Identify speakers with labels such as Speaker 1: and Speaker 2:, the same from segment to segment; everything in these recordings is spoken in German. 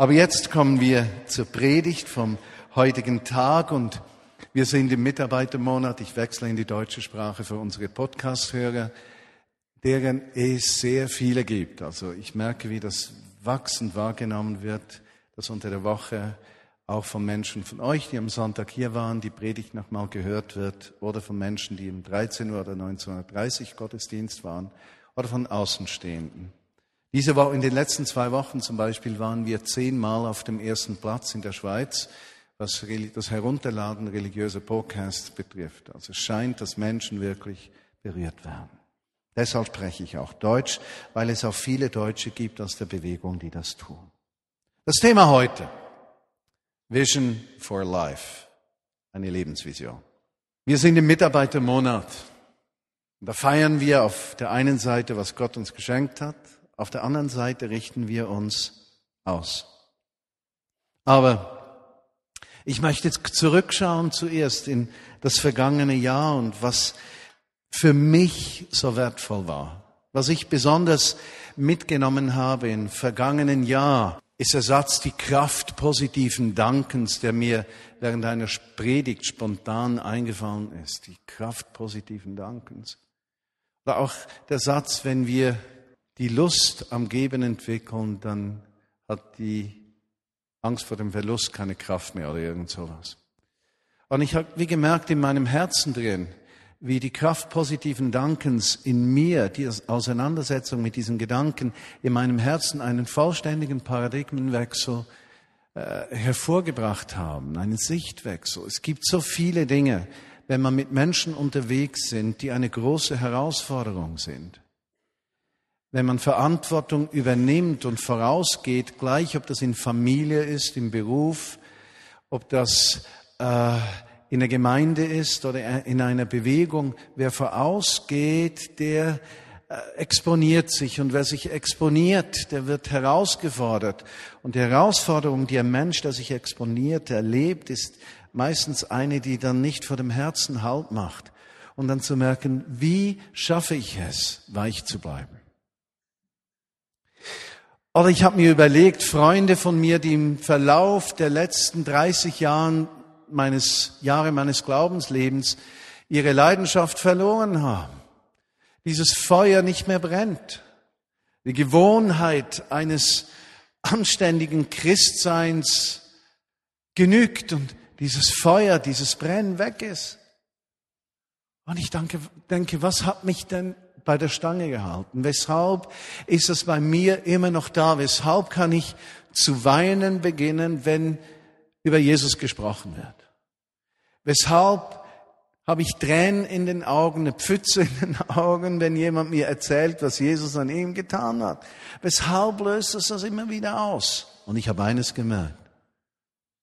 Speaker 1: Aber jetzt kommen wir zur Predigt vom heutigen Tag und wir sind im Mitarbeitermonat. Ich wechsle in die deutsche Sprache für unsere Podcast-Hörer, deren es sehr viele gibt. Also ich merke, wie das wachsend wahrgenommen wird, dass unter der Woche auch von Menschen von euch, die am Sonntag hier waren, die Predigt nochmal gehört wird, oder von Menschen, die um 13 Uhr oder 19.30 Uhr Gottesdienst waren, oder von Außenstehenden. Diese Woche, in den letzten zwei Wochen zum Beispiel waren wir zehnmal auf dem ersten Platz in der Schweiz, was das Herunterladen religiöser Podcasts betrifft. Also es scheint, dass Menschen wirklich berührt werden. Deshalb spreche ich auch Deutsch, weil es auch viele Deutsche gibt aus der Bewegung, die das tun. Das Thema heute. Vision for Life. Eine Lebensvision. Wir sind im Mitarbeitermonat. Da feiern wir auf der einen Seite, was Gott uns geschenkt hat. Auf der anderen Seite richten wir uns aus. Aber ich möchte jetzt zurückschauen zuerst in das vergangene Jahr und was für mich so wertvoll war. Was ich besonders mitgenommen habe im vergangenen Jahr, ist der Satz, die Kraft positiven Dankens, der mir während einer Predigt spontan eingefallen ist. Die Kraft positiven Dankens. Oder auch der Satz, wenn wir die Lust am Geben entwickeln, dann hat die Angst vor dem Verlust keine Kraft mehr oder irgend sowas. Und ich habe wie gemerkt in meinem Herzen drin, wie die Kraft positiven Dankens in mir, die Auseinandersetzung mit diesen Gedanken in meinem Herzen einen vollständigen Paradigmenwechsel äh, hervorgebracht haben, einen Sichtwechsel. Es gibt so viele Dinge, wenn man mit Menschen unterwegs sind, die eine große Herausforderung sind. Wenn man Verantwortung übernimmt und vorausgeht, gleich ob das in Familie ist, im Beruf, ob das äh, in der Gemeinde ist oder in einer Bewegung, wer vorausgeht, der äh, exponiert sich und wer sich exponiert, der wird herausgefordert. Und die Herausforderung, die ein Mensch, der sich exponiert, erlebt, ist meistens eine, die dann nicht vor dem Herzen Halt macht. Und dann zu merken, wie schaffe ich es, weich zu bleiben. Oder ich habe mir überlegt, Freunde von mir, die im Verlauf der letzten 30 Jahren meines, Jahre meines Glaubenslebens ihre Leidenschaft verloren haben. Dieses Feuer nicht mehr brennt. Die Gewohnheit eines anständigen Christseins genügt und dieses Feuer, dieses Brennen weg ist. Und ich denke, denke, was hat mich denn bei der Stange gehalten? Weshalb ist es bei mir immer noch da? Weshalb kann ich zu weinen beginnen, wenn über Jesus gesprochen wird? Weshalb habe ich Tränen in den Augen, eine Pfütze in den Augen, wenn jemand mir erzählt, was Jesus an ihm getan hat? Weshalb löst es das immer wieder aus? Und ich habe eines gemerkt.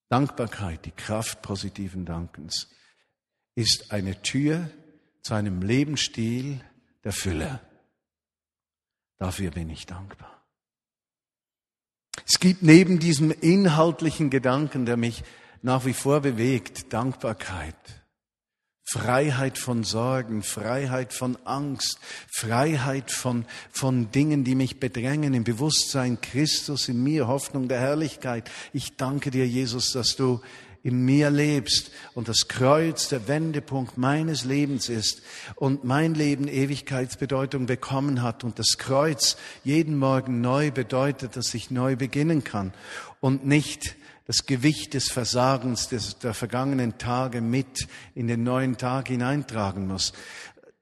Speaker 1: Dankbarkeit, die Kraft positiven Dankens, ist eine Tür zu einem Lebensstil der Fülle. Dafür bin ich dankbar. Es gibt neben diesem inhaltlichen Gedanken, der mich nach wie vor bewegt, Dankbarkeit, Freiheit von Sorgen, Freiheit von Angst, Freiheit von, von Dingen, die mich bedrängen, im Bewusstsein Christus in mir, Hoffnung der Herrlichkeit. Ich danke dir, Jesus, dass du in mir lebst und das Kreuz der Wendepunkt meines Lebens ist und mein Leben Ewigkeitsbedeutung bekommen hat und das Kreuz jeden Morgen neu bedeutet, dass ich neu beginnen kann und nicht das Gewicht des Versagens des, der vergangenen Tage mit in den neuen Tag hineintragen muss.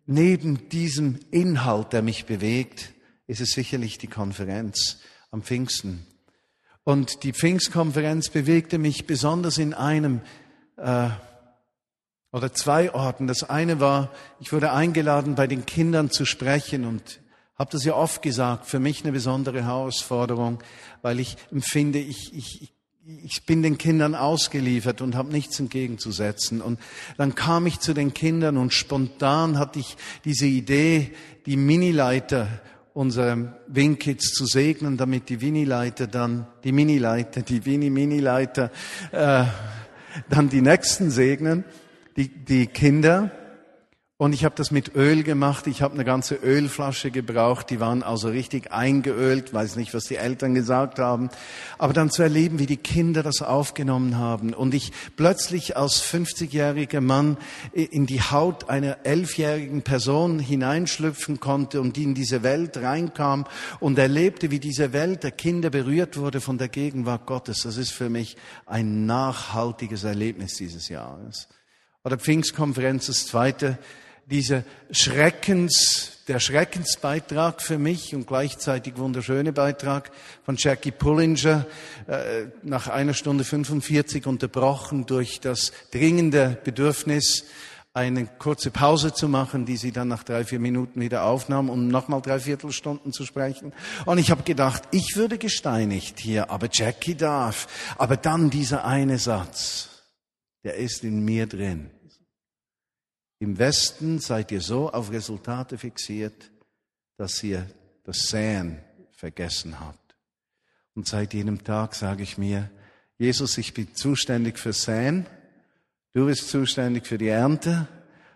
Speaker 1: Neben diesem Inhalt, der mich bewegt, ist es sicherlich die Konferenz am Pfingsten und die Pfingstkonferenz bewegte mich besonders in einem äh, oder zwei Orten. Das eine war, ich wurde eingeladen, bei den Kindern zu sprechen und habe das ja oft gesagt, für mich eine besondere Herausforderung, weil ich empfinde, ich, ich, ich bin den Kindern ausgeliefert und habe nichts entgegenzusetzen. Und dann kam ich zu den Kindern und spontan hatte ich diese Idee, die Minileiter unsere Winkids zu segnen, damit die Winileiter dann, die Minileiter, die Wini-Minileiter, äh, dann die Nächsten segnen, die, die Kinder. Und ich habe das mit Öl gemacht. Ich habe eine ganze Ölflasche gebraucht. Die waren also richtig eingeölt. Weiß nicht, was die Eltern gesagt haben. Aber dann zu erleben, wie die Kinder das aufgenommen haben. Und ich plötzlich als 50-jähriger Mann in die Haut einer elfjährigen Person hineinschlüpfen konnte und die in diese Welt reinkam und erlebte, wie diese Welt der Kinder berührt wurde von der Gegenwart Gottes. Das ist für mich ein nachhaltiges Erlebnis dieses Jahres. Oder Pfingstkonferenz, das zweite dieser Schreckens, der Schreckensbeitrag für mich und gleichzeitig wunderschöne Beitrag von Jackie Pullinger, äh, nach einer Stunde 45 unterbrochen durch das dringende Bedürfnis, eine kurze Pause zu machen, die sie dann nach drei, vier Minuten wieder aufnahm, um nochmal drei Viertelstunden zu sprechen. Und ich habe gedacht, ich würde gesteinigt hier, aber Jackie darf. Aber dann dieser eine Satz, der ist in mir drin. Im Westen seid ihr so auf Resultate fixiert, dass ihr das Säen vergessen habt. Und seit jenem Tag sage ich mir, Jesus, ich bin zuständig für Säen, du bist zuständig für die Ernte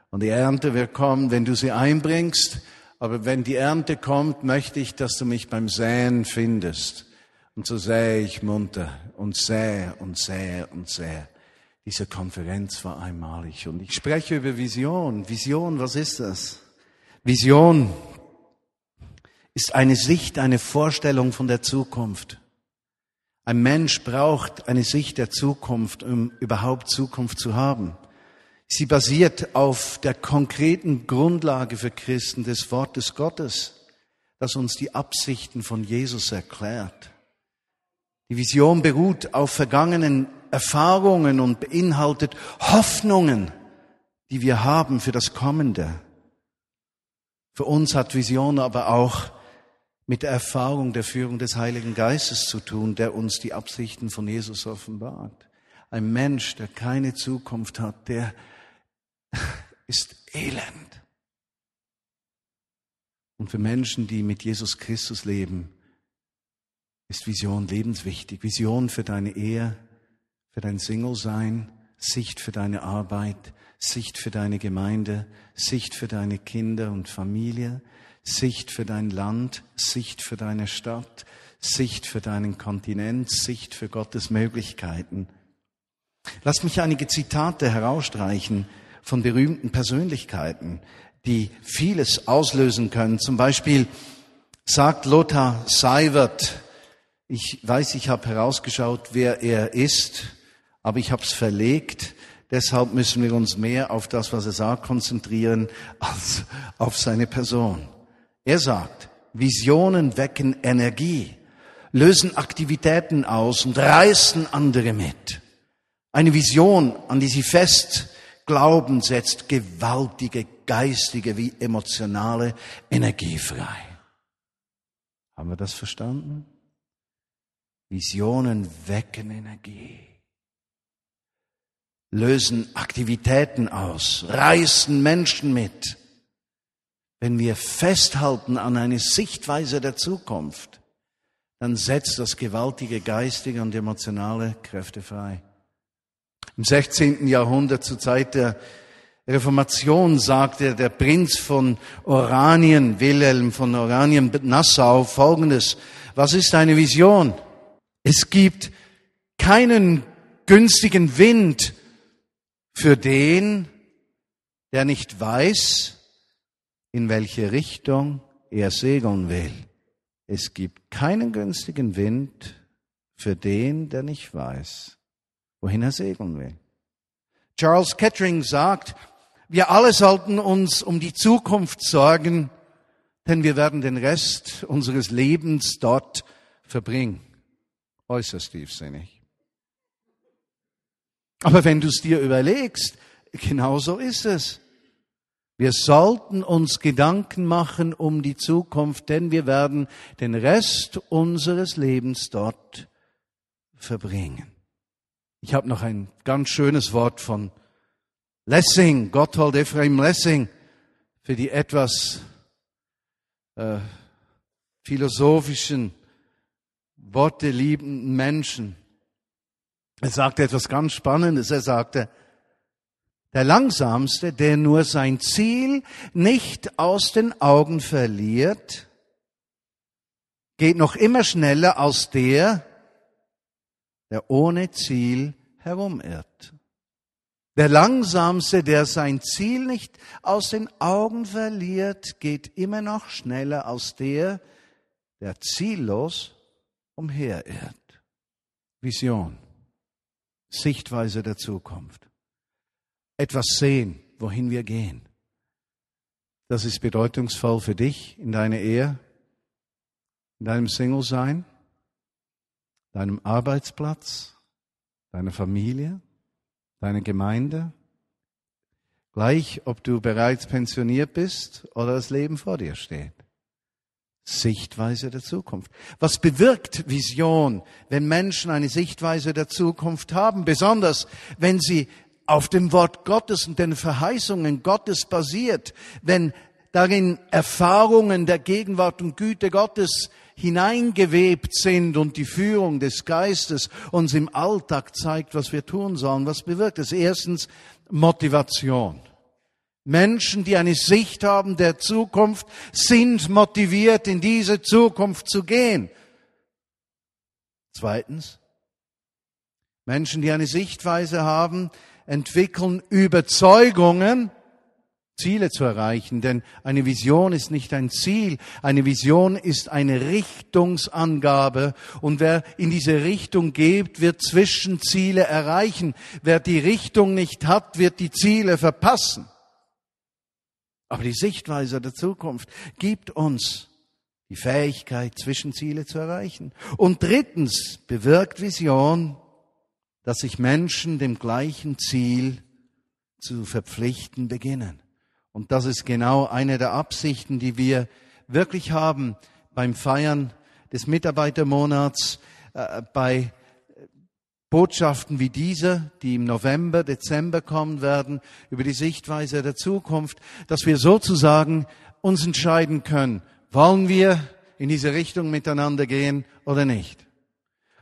Speaker 1: und die Ernte wird kommen, wenn du sie einbringst, aber wenn die Ernte kommt, möchte ich, dass du mich beim Säen findest. Und so sähe ich munter und sähe und sähe und sähe. Diese Konferenz war einmalig. Und ich spreche über Vision. Vision, was ist das? Vision ist eine Sicht, eine Vorstellung von der Zukunft. Ein Mensch braucht eine Sicht der Zukunft, um überhaupt Zukunft zu haben. Sie basiert auf der konkreten Grundlage für Christen des Wortes Gottes, das uns die Absichten von Jesus erklärt. Die Vision beruht auf vergangenen Erfahrungen und beinhaltet Hoffnungen, die wir haben für das Kommende. Für uns hat Vision aber auch mit der Erfahrung der Führung des Heiligen Geistes zu tun, der uns die Absichten von Jesus offenbart. Ein Mensch, der keine Zukunft hat, der ist elend. Und für Menschen, die mit Jesus Christus leben, ist Vision lebenswichtig. Vision für deine Ehe, für dein Single-Sein, Sicht für deine Arbeit, Sicht für deine Gemeinde, Sicht für deine Kinder und Familie, Sicht für dein Land, Sicht für deine Stadt, Sicht für deinen Kontinent, Sicht für Gottes Möglichkeiten. Lass mich einige Zitate herausstreichen von berühmten Persönlichkeiten, die vieles auslösen können. Zum Beispiel sagt Lothar Seiwert, ich weiß, ich habe herausgeschaut, wer er ist aber ich habe es verlegt. Deshalb müssen wir uns mehr auf das, was er sagt, konzentrieren, als auf seine Person. Er sagt, Visionen wecken Energie, lösen Aktivitäten aus und reißen andere mit. Eine Vision, an die sie fest glauben, setzt gewaltige geistige wie emotionale Energie frei. Haben wir das verstanden? Visionen wecken Energie lösen Aktivitäten aus, reißen Menschen mit. Wenn wir festhalten an eine Sichtweise der Zukunft, dann setzt das gewaltige geistige und emotionale Kräfte frei. Im 16. Jahrhundert zur Zeit der Reformation sagte der Prinz von Oranien, Wilhelm von Oranien, Nassau, folgendes. Was ist eine Vision? Es gibt keinen günstigen Wind, für den, der nicht weiß, in welche Richtung er segeln will. Es gibt keinen günstigen Wind für den, der nicht weiß, wohin er segeln will. Charles Kettering sagt, wir alle sollten uns um die Zukunft sorgen, denn wir werden den Rest unseres Lebens dort verbringen. Äußerst tiefsinnig. Aber wenn du es dir überlegst, genau so ist es. Wir sollten uns Gedanken machen um die Zukunft, denn wir werden den Rest unseres Lebens dort verbringen. Ich habe noch ein ganz schönes Wort von Lessing, Gotthold Ephraim Lessing, für die etwas äh, philosophischen, Worte liebenden Menschen. Er sagte etwas ganz Spannendes. Er sagte, Der langsamste, der nur sein Ziel nicht aus den Augen verliert, geht noch immer schneller als der, der ohne Ziel herumirrt. Der Langsamste, der sein Ziel nicht aus den Augen verliert, geht immer noch schneller als der, der ziellos umherirrt. Vision, Sichtweise der Zukunft. Etwas sehen, wohin wir gehen. Das ist bedeutungsvoll für dich in deiner Ehe, in deinem Single-Sein, deinem Arbeitsplatz, deiner Familie, deiner Gemeinde, gleich ob du bereits pensioniert bist oder das Leben vor dir steht. Sichtweise der Zukunft. Was bewirkt Vision, wenn Menschen eine Sichtweise der Zukunft haben, besonders wenn sie auf dem Wort Gottes und den Verheißungen Gottes basiert, wenn darin Erfahrungen der Gegenwart und Güte Gottes hineingewebt sind und die Führung des Geistes uns im Alltag zeigt, was wir tun sollen. Was bewirkt es? Erstens Motivation. Menschen, die eine Sicht haben der Zukunft, sind motiviert, in diese Zukunft zu gehen. Zweitens, Menschen, die eine Sichtweise haben, entwickeln Überzeugungen, Ziele zu erreichen, denn eine Vision ist nicht ein Ziel, eine Vision ist eine Richtungsangabe und wer in diese Richtung geht, wird Zwischenziele erreichen. Wer die Richtung nicht hat, wird die Ziele verpassen. Aber die Sichtweise der Zukunft gibt uns die Fähigkeit, Zwischenziele zu erreichen. Und drittens bewirkt Vision, dass sich Menschen dem gleichen Ziel zu verpflichten beginnen. Und das ist genau eine der Absichten, die wir wirklich haben beim Feiern des Mitarbeitermonats, äh, bei Botschaften wie diese, die im November, Dezember kommen werden, über die Sichtweise der Zukunft, dass wir sozusagen uns entscheiden können, wollen wir in diese Richtung miteinander gehen oder nicht.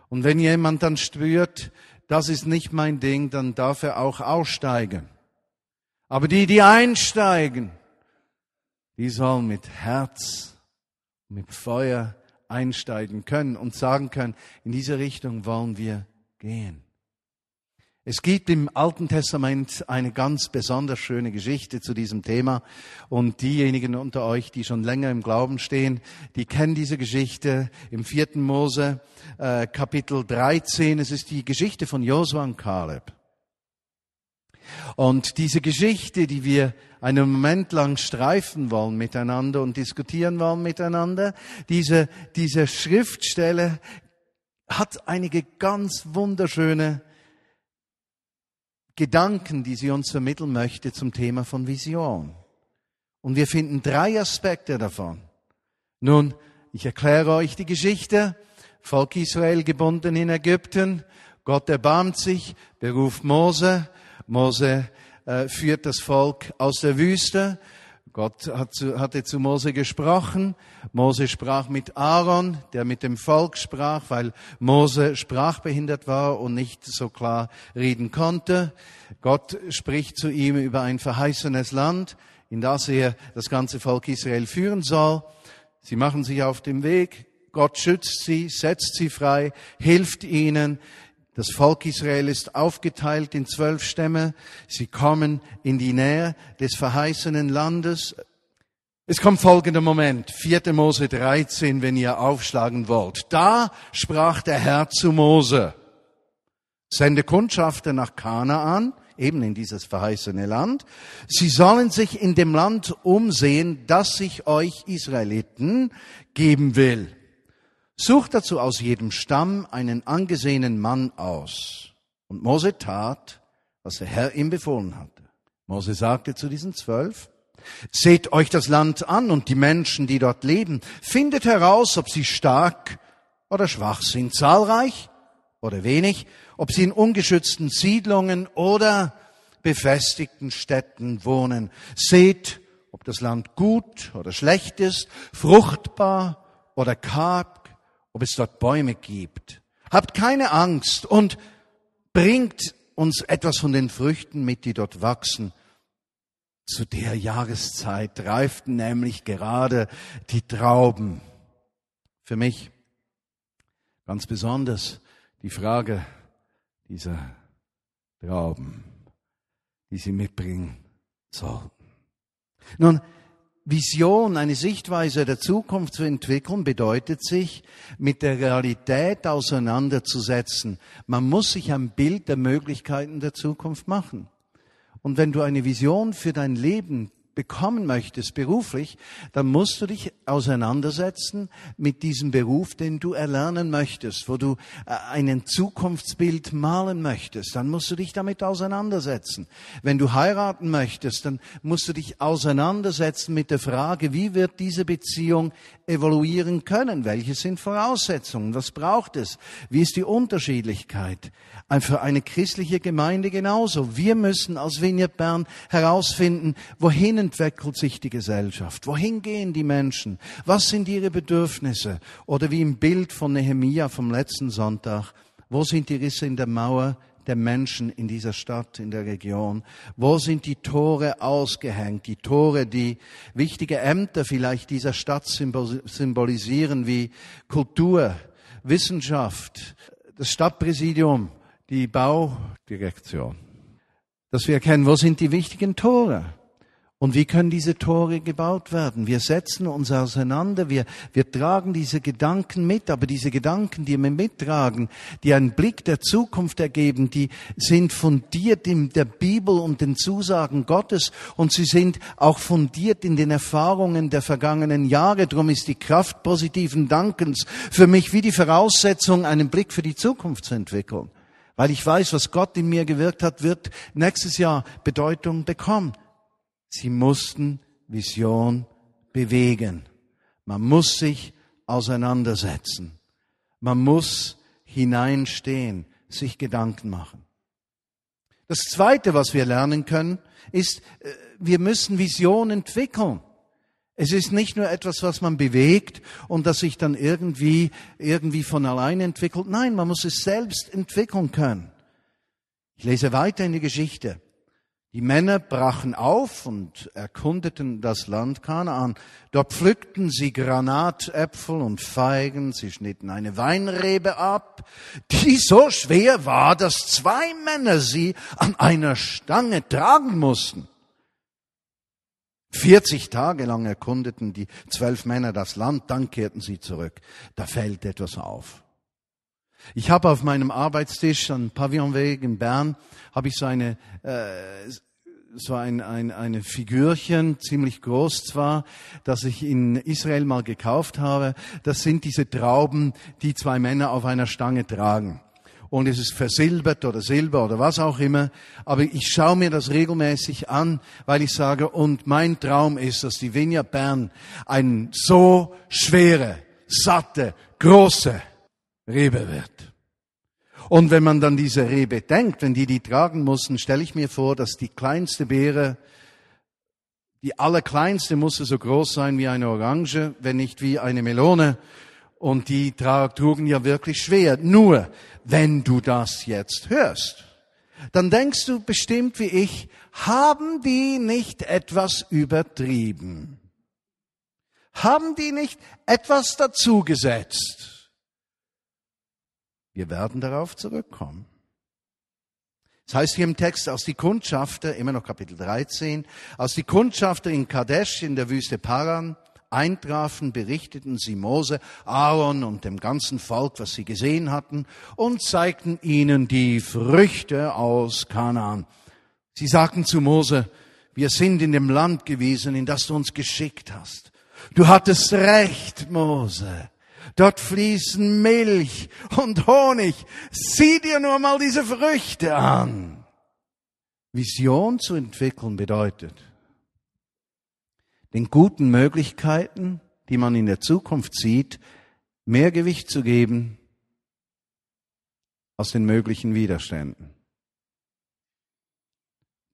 Speaker 1: Und wenn jemand dann spürt, das ist nicht mein Ding, dann darf er auch aussteigen. Aber die, die einsteigen, die sollen mit Herz, mit Feuer einsteigen können und sagen können, in diese Richtung wollen wir gehen. Es gibt im Alten Testament eine ganz besonders schöne Geschichte zu diesem Thema und diejenigen unter euch, die schon länger im Glauben stehen, die kennen diese Geschichte im vierten Mose äh, Kapitel 13. Es ist die Geschichte von Josua und Kaleb. Und diese Geschichte, die wir einen Moment lang streifen wollen miteinander und diskutieren wollen miteinander, diese, diese Schriftstelle hat einige ganz wunderschöne Gedanken, die sie uns vermitteln möchte zum Thema von Vision. Und wir finden drei Aspekte davon. Nun, ich erkläre euch die Geschichte. Volk Israel gebunden in Ägypten. Gott erbarmt sich, beruft Mose. Mose äh, führt das Volk aus der Wüste. Gott hatte zu Mose gesprochen. Mose sprach mit Aaron, der mit dem Volk sprach, weil Mose sprachbehindert war und nicht so klar reden konnte. Gott spricht zu ihm über ein verheißenes Land, in das er das ganze Volk Israel führen soll. Sie machen sich auf den Weg. Gott schützt sie, setzt sie frei, hilft ihnen. Das Volk Israel ist aufgeteilt in zwölf Stämme. Sie kommen in die Nähe des verheißenen Landes. Es kommt folgender Moment, 4. Mose 13, wenn ihr aufschlagen wollt. Da sprach der Herr zu Mose, sende Kundschafter nach Kanaan, eben in dieses verheißene Land. Sie sollen sich in dem Land umsehen, das ich euch Israeliten geben will. Sucht dazu aus jedem Stamm einen angesehenen Mann aus. Und Mose tat, was der Herr ihm befohlen hatte. Mose sagte zu diesen zwölf, Seht euch das Land an und die Menschen, die dort leben. Findet heraus, ob sie stark oder schwach sind, zahlreich oder wenig, ob sie in ungeschützten Siedlungen oder befestigten Städten wohnen. Seht, ob das Land gut oder schlecht ist, fruchtbar oder karg, ob es dort Bäume gibt. Habt keine Angst und bringt uns etwas von den Früchten mit, die dort wachsen. Zu der Jahreszeit reiften nämlich gerade die Trauben. Für mich ganz besonders die Frage dieser Trauben, die sie mitbringen sollten. Nun, Vision, eine Sichtweise der Zukunft zu entwickeln, bedeutet sich, mit der Realität auseinanderzusetzen. Man muss sich ein Bild der Möglichkeiten der Zukunft machen. Und wenn du eine Vision für dein Leben bekommen möchtest beruflich, dann musst du dich auseinandersetzen mit diesem Beruf, den du erlernen möchtest, wo du äh, einen Zukunftsbild malen möchtest, dann musst du dich damit auseinandersetzen. Wenn du heiraten möchtest, dann musst du dich auseinandersetzen mit der Frage, wie wird diese Beziehung evaluieren können? Welche sind Voraussetzungen? Was braucht es? Wie ist die Unterschiedlichkeit? Für eine christliche Gemeinde genauso. Wir müssen als Vineyard Bern herausfinden, wohin entwickelt sich die Gesellschaft? Wohin gehen die Menschen? Was sind ihre Bedürfnisse? Oder wie im Bild von Nehemia vom letzten Sonntag, wo sind die Risse in der Mauer der Menschen in dieser Stadt, in der Region? Wo sind die Tore ausgehängt? Die Tore, die wichtige Ämter vielleicht dieser Stadt symbolisieren, wie Kultur, Wissenschaft, das Stadtpräsidium, die Baudirektion. Dass wir erkennen, wo sind die wichtigen Tore? Und wie können diese Tore gebaut werden? Wir setzen uns auseinander, wir, wir tragen diese Gedanken mit, aber diese Gedanken, die wir mittragen, die einen Blick der Zukunft ergeben, die sind fundiert in der Bibel und den Zusagen Gottes und sie sind auch fundiert in den Erfahrungen der vergangenen Jahre. Drum ist die Kraft positiven Dankens für mich wie die Voraussetzung, einen Blick für die Zukunft zu entwickeln. Weil ich weiß, was Gott in mir gewirkt hat, wird nächstes Jahr Bedeutung bekommen. Sie mussten Vision bewegen. Man muss sich auseinandersetzen. Man muss hineinstehen, sich Gedanken machen. Das Zweite, was wir lernen können, ist, äh, wir müssen Vision entwickeln. Es ist nicht nur etwas, was man bewegt und das sich dann irgendwie, irgendwie von allein entwickelt. Nein, man muss es selbst entwickeln können. Ich lese weiter in die Geschichte. Die Männer brachen auf und erkundeten das Land Kanaan. Dort pflückten sie Granatäpfel und Feigen, sie schnitten eine Weinrebe ab, die so schwer war, dass zwei Männer sie an einer Stange tragen mussten. 40 Tage lang erkundeten die zwölf Männer das Land, dann kehrten sie zurück. Da fällt etwas auf. Ich habe auf meinem Arbeitstisch an Pavillonweg in Bern habe ich so eine äh, so ein, ein eine Figürchen, ziemlich groß zwar, das ich in Israel mal gekauft habe. Das sind diese Trauben, die zwei Männer auf einer Stange tragen. Und es ist versilbert oder Silber oder was auch immer. Aber ich schaue mir das regelmäßig an, weil ich sage, und mein Traum ist, dass die Vinja Bern ein so schwere, satte, große Rebe wird. Und wenn man dann diese Rebe denkt, wenn die die tragen mussten, stelle ich mir vor, dass die kleinste Beere, die allerkleinste musste so groß sein wie eine Orange, wenn nicht wie eine Melone. Und die trugen ja wirklich schwer. Nur, wenn du das jetzt hörst, dann denkst du bestimmt wie ich, haben die nicht etwas übertrieben? Haben die nicht etwas dazugesetzt? Wir werden darauf zurückkommen. Das heißt hier im Text, aus die Kundschafter, immer noch Kapitel 13, aus die Kundschafter in Kadesh in der Wüste Paran eintrafen, berichteten sie Mose, Aaron und dem ganzen Volk, was sie gesehen hatten, und zeigten ihnen die Früchte aus Kanaan. Sie sagten zu Mose, wir sind in dem Land gewesen, in das du uns geschickt hast. Du hattest recht, Mose. Dort fließen Milch und Honig. Sieh dir nur mal diese Früchte an. Vision zu entwickeln bedeutet, den guten Möglichkeiten, die man in der Zukunft sieht, mehr Gewicht zu geben als den möglichen Widerständen.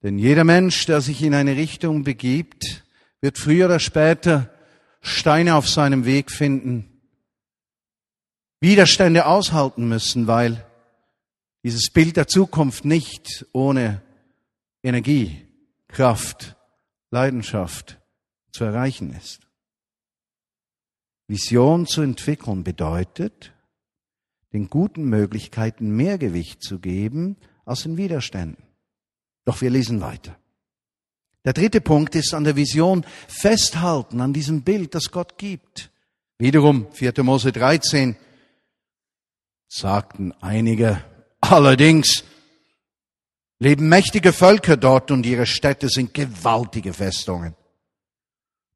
Speaker 1: Denn jeder Mensch, der sich in eine Richtung begibt, wird früher oder später Steine auf seinem Weg finden, Widerstände aushalten müssen, weil dieses Bild der Zukunft nicht ohne Energie, Kraft, Leidenschaft zu erreichen ist. Vision zu entwickeln bedeutet, den guten Möglichkeiten mehr Gewicht zu geben als den Widerständen. Doch wir lesen weiter. Der dritte Punkt ist an der Vision festhalten, an diesem Bild, das Gott gibt. Wiederum 4. Mose 13 sagten einige, allerdings leben mächtige Völker dort und ihre Städte sind gewaltige Festungen.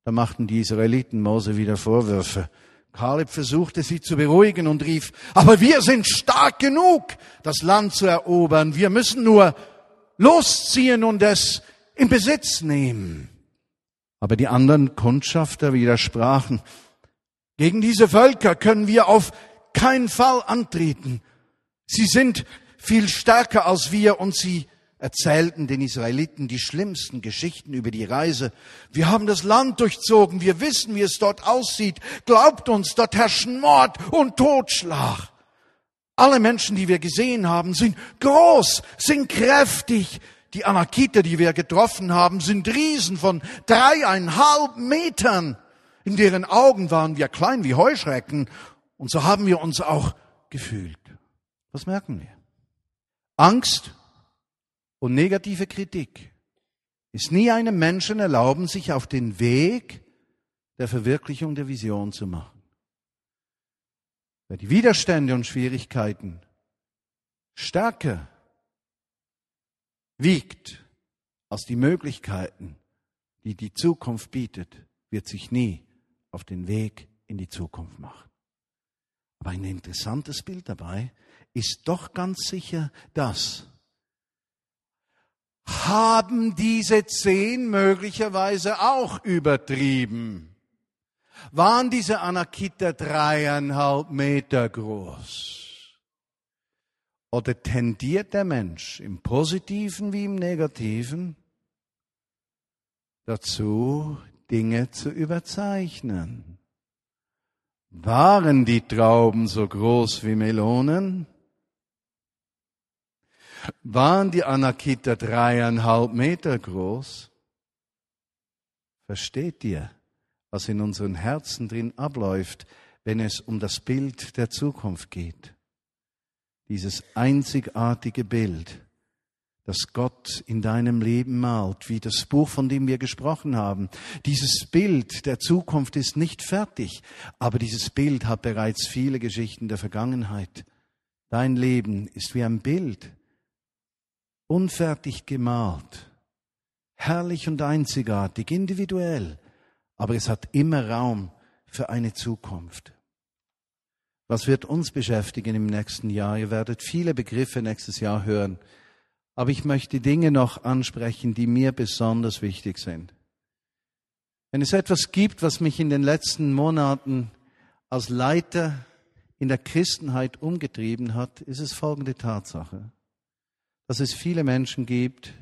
Speaker 1: Da machten die Israeliten Mose wieder Vorwürfe. Kaleb versuchte sie zu beruhigen und rief, aber wir sind stark genug, das Land zu erobern. Wir müssen nur losziehen und es in Besitz nehmen. Aber die anderen Kundschafter widersprachen, gegen diese Völker können wir auf keinen Fall antreten. Sie sind viel stärker als wir und sie erzählten den Israeliten die schlimmsten Geschichten über die Reise. Wir haben das Land durchzogen, wir wissen, wie es dort aussieht. Glaubt uns, dort herrschen Mord und Totschlag. Alle Menschen, die wir gesehen haben, sind groß, sind kräftig. Die Anakiter, die wir getroffen haben, sind Riesen von dreieinhalb Metern. In deren Augen waren wir klein wie Heuschrecken. Und so haben wir uns auch gefühlt. Was merken wir? Angst und negative Kritik ist nie einem Menschen erlauben, sich auf den Weg der Verwirklichung der Vision zu machen. Wer die Widerstände und Schwierigkeiten stärker wiegt als die Möglichkeiten, die die Zukunft bietet, wird sich nie auf den Weg in die Zukunft machen. Aber ein interessantes Bild dabei ist doch ganz sicher das, haben diese zehn möglicherweise auch übertrieben? Waren diese Anakiter dreieinhalb Meter groß? Oder tendiert der Mensch im positiven wie im negativen dazu, Dinge zu überzeichnen? Waren die Trauben so groß wie Melonen? Waren die Anakita dreieinhalb Meter groß? Versteht ihr, was in unseren Herzen drin abläuft, wenn es um das Bild der Zukunft geht? Dieses einzigartige Bild, das Gott in deinem Leben malt, wie das Buch, von dem wir gesprochen haben. Dieses Bild der Zukunft ist nicht fertig, aber dieses Bild hat bereits viele Geschichten der Vergangenheit. Dein Leben ist wie ein Bild unfertig gemalt, herrlich und einzigartig, individuell, aber es hat immer Raum für eine Zukunft. Was wird uns beschäftigen im nächsten Jahr? Ihr werdet viele Begriffe nächstes Jahr hören, aber ich möchte Dinge noch ansprechen, die mir besonders wichtig sind. Wenn es etwas gibt, was mich in den letzten Monaten als Leiter in der Christenheit umgetrieben hat, ist es folgende Tatsache dass es viele Menschen gibt,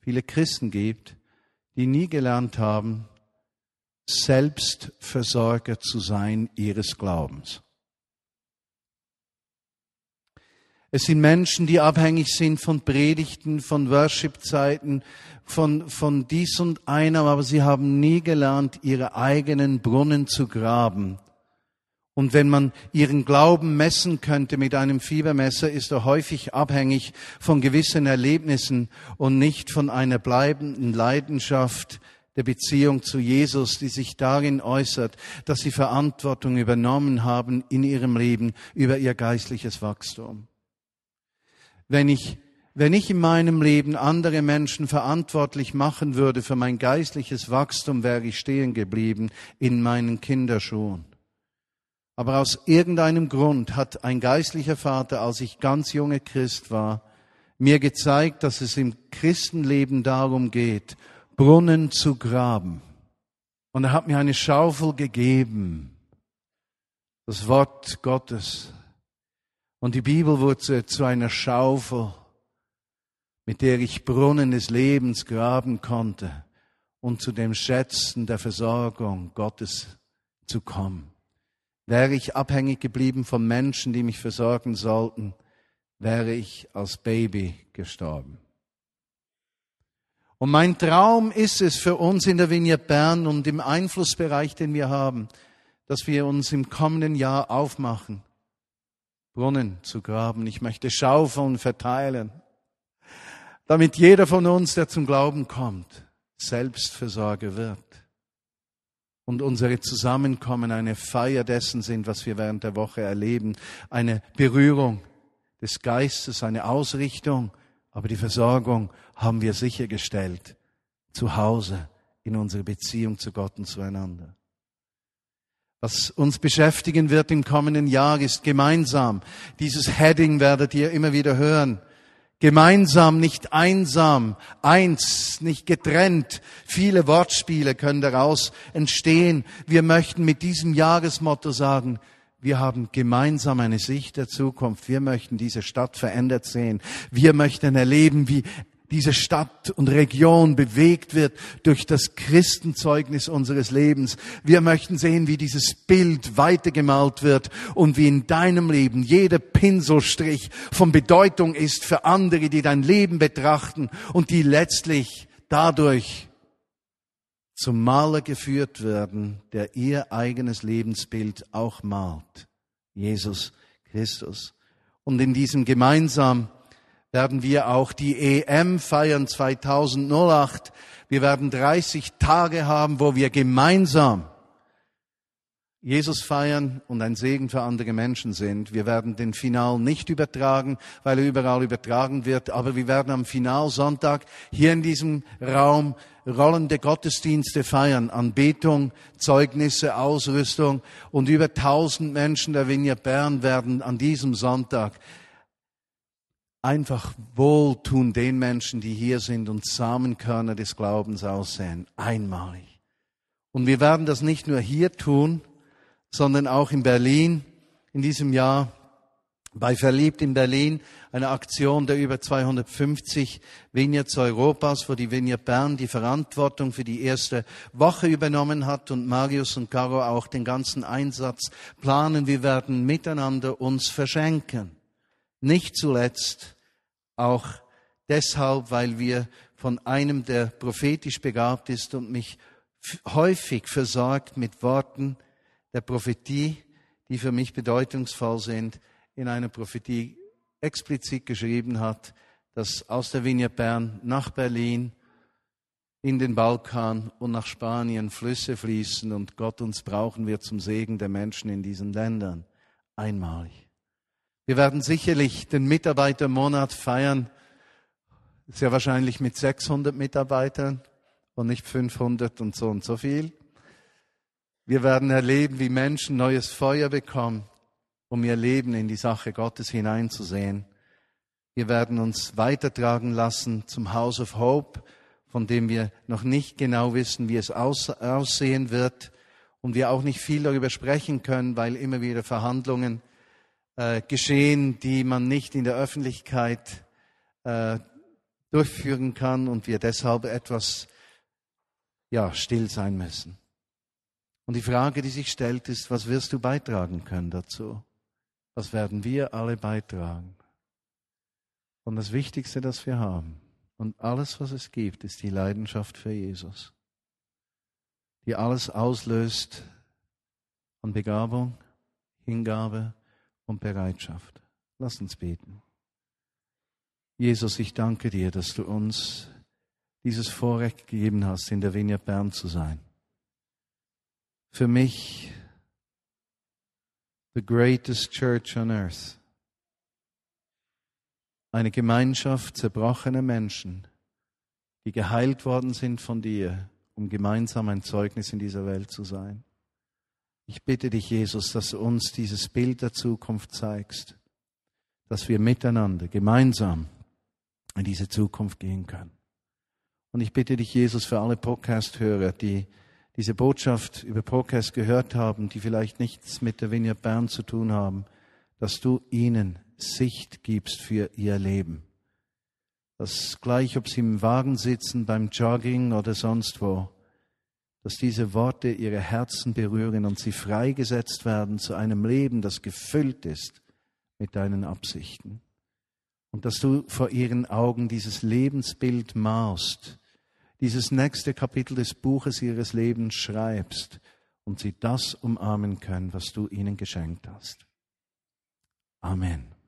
Speaker 1: viele Christen gibt, die nie gelernt haben, Selbstversorger zu sein ihres Glaubens. Es sind Menschen, die abhängig sind von Predigten, von Worship-Zeiten, von, von dies und einem, aber sie haben nie gelernt, ihre eigenen Brunnen zu graben und wenn man ihren Glauben messen könnte mit einem Fiebermesser, ist er häufig abhängig von gewissen Erlebnissen und nicht von einer bleibenden Leidenschaft der Beziehung zu Jesus, die sich darin äußert, dass sie Verantwortung übernommen haben in ihrem Leben über ihr geistliches Wachstum. Wenn ich, wenn ich in meinem Leben andere Menschen verantwortlich machen würde für mein geistliches Wachstum, wäre ich stehen geblieben in meinen Kinderschuhen. Aber aus irgendeinem Grund hat ein geistlicher Vater, als ich ganz junge Christ war, mir gezeigt, dass es im Christenleben darum geht, Brunnen zu graben. Und er hat mir eine Schaufel gegeben, das Wort Gottes. Und die Bibel wurde zu einer Schaufel, mit der ich Brunnen des Lebens graben konnte und zu dem Schätzen der Versorgung Gottes zu kommen. Wäre ich abhängig geblieben von Menschen, die mich versorgen sollten, wäre ich als Baby gestorben. Und mein Traum ist es für uns in der Vignette Bern und im Einflussbereich, den wir haben, dass wir uns im kommenden Jahr aufmachen, Brunnen zu graben. Ich möchte schaufeln, verteilen, damit jeder von uns, der zum Glauben kommt, Selbstversorger wird. Und unsere Zusammenkommen eine Feier dessen sind, was wir während der Woche erleben, eine Berührung des Geistes, eine Ausrichtung, aber die Versorgung haben wir sichergestellt zu Hause in unserer Beziehung zu Gott und zueinander. Was uns beschäftigen wird im kommenden Jahr ist gemeinsam. Dieses Heading werdet ihr immer wieder hören. Gemeinsam, nicht einsam, eins, nicht getrennt. Viele Wortspiele können daraus entstehen. Wir möchten mit diesem Jahresmotto sagen, wir haben gemeinsam eine Sicht der Zukunft. Wir möchten diese Stadt verändert sehen. Wir möchten erleben, wie diese Stadt und Region bewegt wird durch das Christenzeugnis unseres Lebens. Wir möchten sehen, wie dieses Bild weitergemalt wird und wie in deinem Leben jeder Pinselstrich von Bedeutung ist für andere, die dein Leben betrachten und die letztlich dadurch zum Maler geführt werden, der ihr eigenes Lebensbild auch malt. Jesus Christus. Und in diesem gemeinsam werden wir auch die EM feiern 2008. Wir werden 30 Tage haben, wo wir gemeinsam Jesus feiern und ein Segen für andere Menschen sind. Wir werden den Final nicht übertragen, weil er überall übertragen wird, aber wir werden am Finalsonntag hier in diesem Raum rollende Gottesdienste feiern, Anbetung, Zeugnisse, Ausrüstung und über tausend Menschen der Vignette Bern werden an diesem Sonntag einfach wohltun den Menschen, die hier sind und Samenkörner des Glaubens aussehen. Einmalig. Und wir werden das nicht nur hier tun, sondern auch in Berlin in diesem Jahr bei Verliebt in Berlin eine Aktion der über 250 Vineyards Europas, wo die Vineyard Bern die Verantwortung für die erste Woche übernommen hat und Marius und Caro auch den ganzen Einsatz planen. Wir werden miteinander uns verschenken. Nicht zuletzt auch deshalb, weil wir von einem, der prophetisch begabt ist und mich häufig versorgt mit Worten, der Prophetie, die für mich bedeutungsvoll sind, in einer Prophetie explizit geschrieben hat, dass aus der Vignette Bern nach Berlin, in den Balkan und nach Spanien Flüsse fließen und Gott uns brauchen wird zum Segen der Menschen in diesen Ländern. Einmalig. Wir werden sicherlich den Mitarbeitermonat feiern, sehr wahrscheinlich mit 600 Mitarbeitern und nicht 500 und so und so viel. Wir werden erleben, wie Menschen neues Feuer bekommen, um ihr Leben in die Sache Gottes hineinzusehen. Wir werden uns weitertragen lassen zum House of Hope, von dem wir noch nicht genau wissen, wie es aussehen wird und wir auch nicht viel darüber sprechen können, weil immer wieder Verhandlungen äh, geschehen, die man nicht in der Öffentlichkeit äh, durchführen kann und wir deshalb etwas ja still sein müssen. Und die Frage, die sich stellt, ist, was wirst du beitragen können dazu? Was werden wir alle beitragen? Und das Wichtigste, das wir haben und alles, was es gibt, ist die Leidenschaft für Jesus, die alles auslöst an Begabung, Hingabe und Bereitschaft. Lass uns beten. Jesus, ich danke dir, dass du uns dieses Vorrecht gegeben hast, in der Vineyard Bern zu sein für mich the greatest church on earth. Eine Gemeinschaft zerbrochener Menschen, die geheilt worden sind von dir, um gemeinsam ein Zeugnis in dieser Welt zu sein. Ich bitte dich, Jesus, dass du uns dieses Bild der Zukunft zeigst, dass wir miteinander, gemeinsam in diese Zukunft gehen können. Und ich bitte dich, Jesus, für alle Podcast-Hörer, die diese Botschaft über Podcast gehört haben, die vielleicht nichts mit der Vineyard Bern zu tun haben, dass du ihnen Sicht gibst für ihr Leben. Dass gleich, ob sie im Wagen sitzen, beim Jogging oder sonst wo, dass diese Worte ihre Herzen berühren und sie freigesetzt werden zu einem Leben, das gefüllt ist mit deinen Absichten. und dass du vor ihren Augen dieses Lebensbild malst, dieses nächste Kapitel des Buches ihres Lebens schreibst und sie das umarmen können, was du ihnen geschenkt hast. Amen.